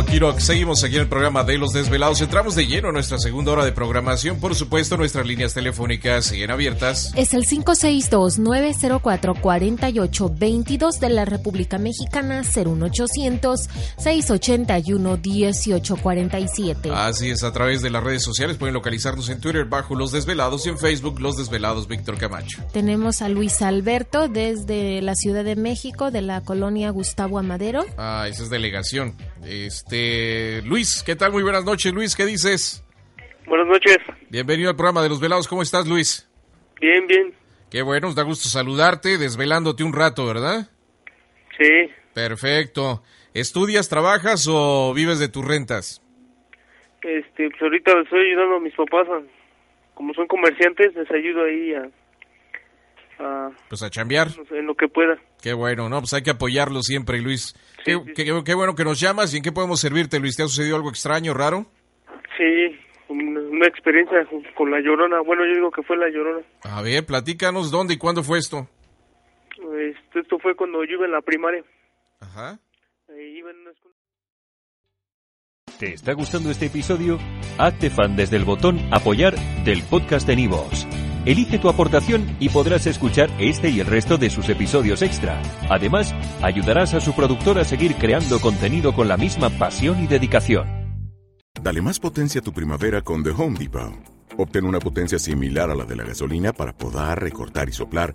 Oh, Kiro, seguimos aquí en el programa de Los Desvelados. Entramos de lleno a nuestra segunda hora de programación. Por supuesto, nuestras líneas telefónicas siguen abiertas. Es el 562-904-4822 de la República Mexicana, 01800-681-1847. Así es, a través de las redes sociales pueden localizarnos en Twitter bajo Los Desvelados y en Facebook Los Desvelados Víctor Camacho. Tenemos a Luis Alberto desde la Ciudad de México, de la colonia Gustavo Amadero. Ah, esa es delegación. Este, Luis, ¿qué tal? Muy buenas noches, Luis, ¿qué dices? Buenas noches. Bienvenido al programa de Los Velados. ¿Cómo estás, Luis? Bien, bien. Qué bueno, nos da gusto saludarte, desvelándote un rato, ¿verdad? Sí. Perfecto. ¿Estudias, trabajas o vives de tus rentas? Este, pues ahorita les estoy ayudando a mis papás. a- como son comerciantes, les ayudo ahí a, a Pues a chambear. en lo que pueda. Qué bueno, ¿no? Pues hay que apoyarlo siempre, Luis. Sí, qué, sí, qué- qué bueno que nos llamas y en qué podemos servirte, Luis. ¿Te ha sucedido algo extraño, raro? Sí, una, una experiencia con- la llorona. Bueno, yo digo que fue la llorona. A ver, platícanos dónde y cuándo fue esto. Este, esto fue cuando yo iba en la primaria. Ajá. Ahí iba en una escuela. ¿Te está gustando este episodio? Hazte fan desde el botón Apoyar del podcast de Nivos. Elige tu aportación y podrás escuchar este y el resto de sus episodios extra. Además, ayudarás a su productor a seguir creando contenido con la misma pasión y dedicación. Dale más potencia a tu primavera con The Home Depot. Obtén una potencia similar a la de la gasolina para podar, recortar y soplar